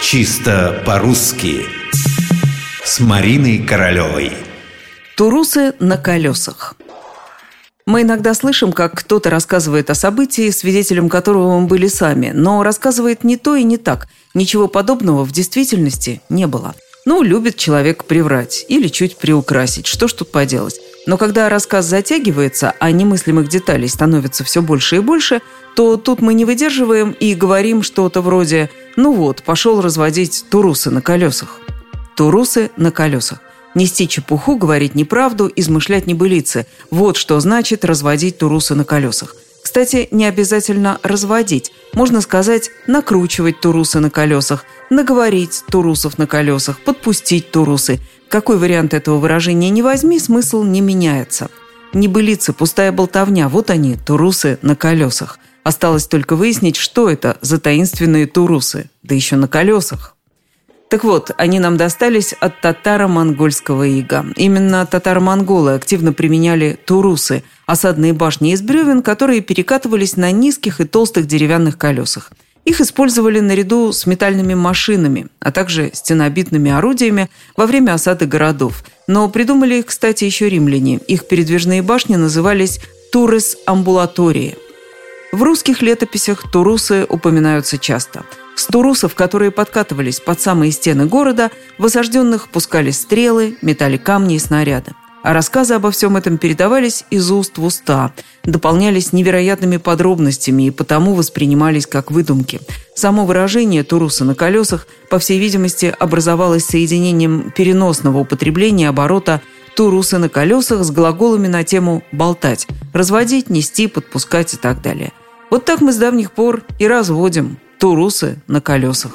Чисто по-русски С Мариной Королевой Турусы на колесах мы иногда слышим, как кто-то рассказывает о событии, свидетелем которого мы были сами, но рассказывает не то и не так. Ничего подобного в действительности не было. Ну, любит человек приврать или чуть приукрасить. Что ж тут поделать? Но когда рассказ затягивается, а немыслимых деталей становится все больше и больше, то тут мы не выдерживаем и говорим что-то вроде «Ну вот, пошел разводить турусы на колесах». Турусы на колесах. Нести чепуху, говорить неправду, измышлять небылицы. Вот что значит разводить турусы на колесах. Кстати, не обязательно разводить. Можно сказать накручивать турусы на колесах, наговорить турусов на колесах, подпустить турусы. Какой вариант этого выражения не возьми, смысл не меняется. Небылицы, пустая болтовня, вот они, турусы на колесах. Осталось только выяснить, что это за таинственные турусы, да еще на колесах. Так вот, они нам достались от татаро-монгольского ига. Именно татаро-монголы активно применяли турусы – осадные башни из бревен, которые перекатывались на низких и толстых деревянных колесах. Их использовали наряду с метательными машинами, а также стенобитными орудиями во время осады городов. Но придумали их, кстати, еще римляне. Их передвижные башни назывались «турес-амбулатории». В русских летописях турусы упоминаются часто – с турусов, которые подкатывались под самые стены города, в осажденных пускали стрелы, метали камни и снаряды. А рассказы обо всем этом передавались из уст в уста, дополнялись невероятными подробностями и потому воспринимались как выдумки. Само выражение «туруса на колесах», по всей видимости, образовалось соединением переносного употребления оборота «турусы на колесах» с глаголами на тему «болтать», «разводить», «нести», «подпускать» и так далее. Вот так мы с давних пор и разводим турусы на колесах.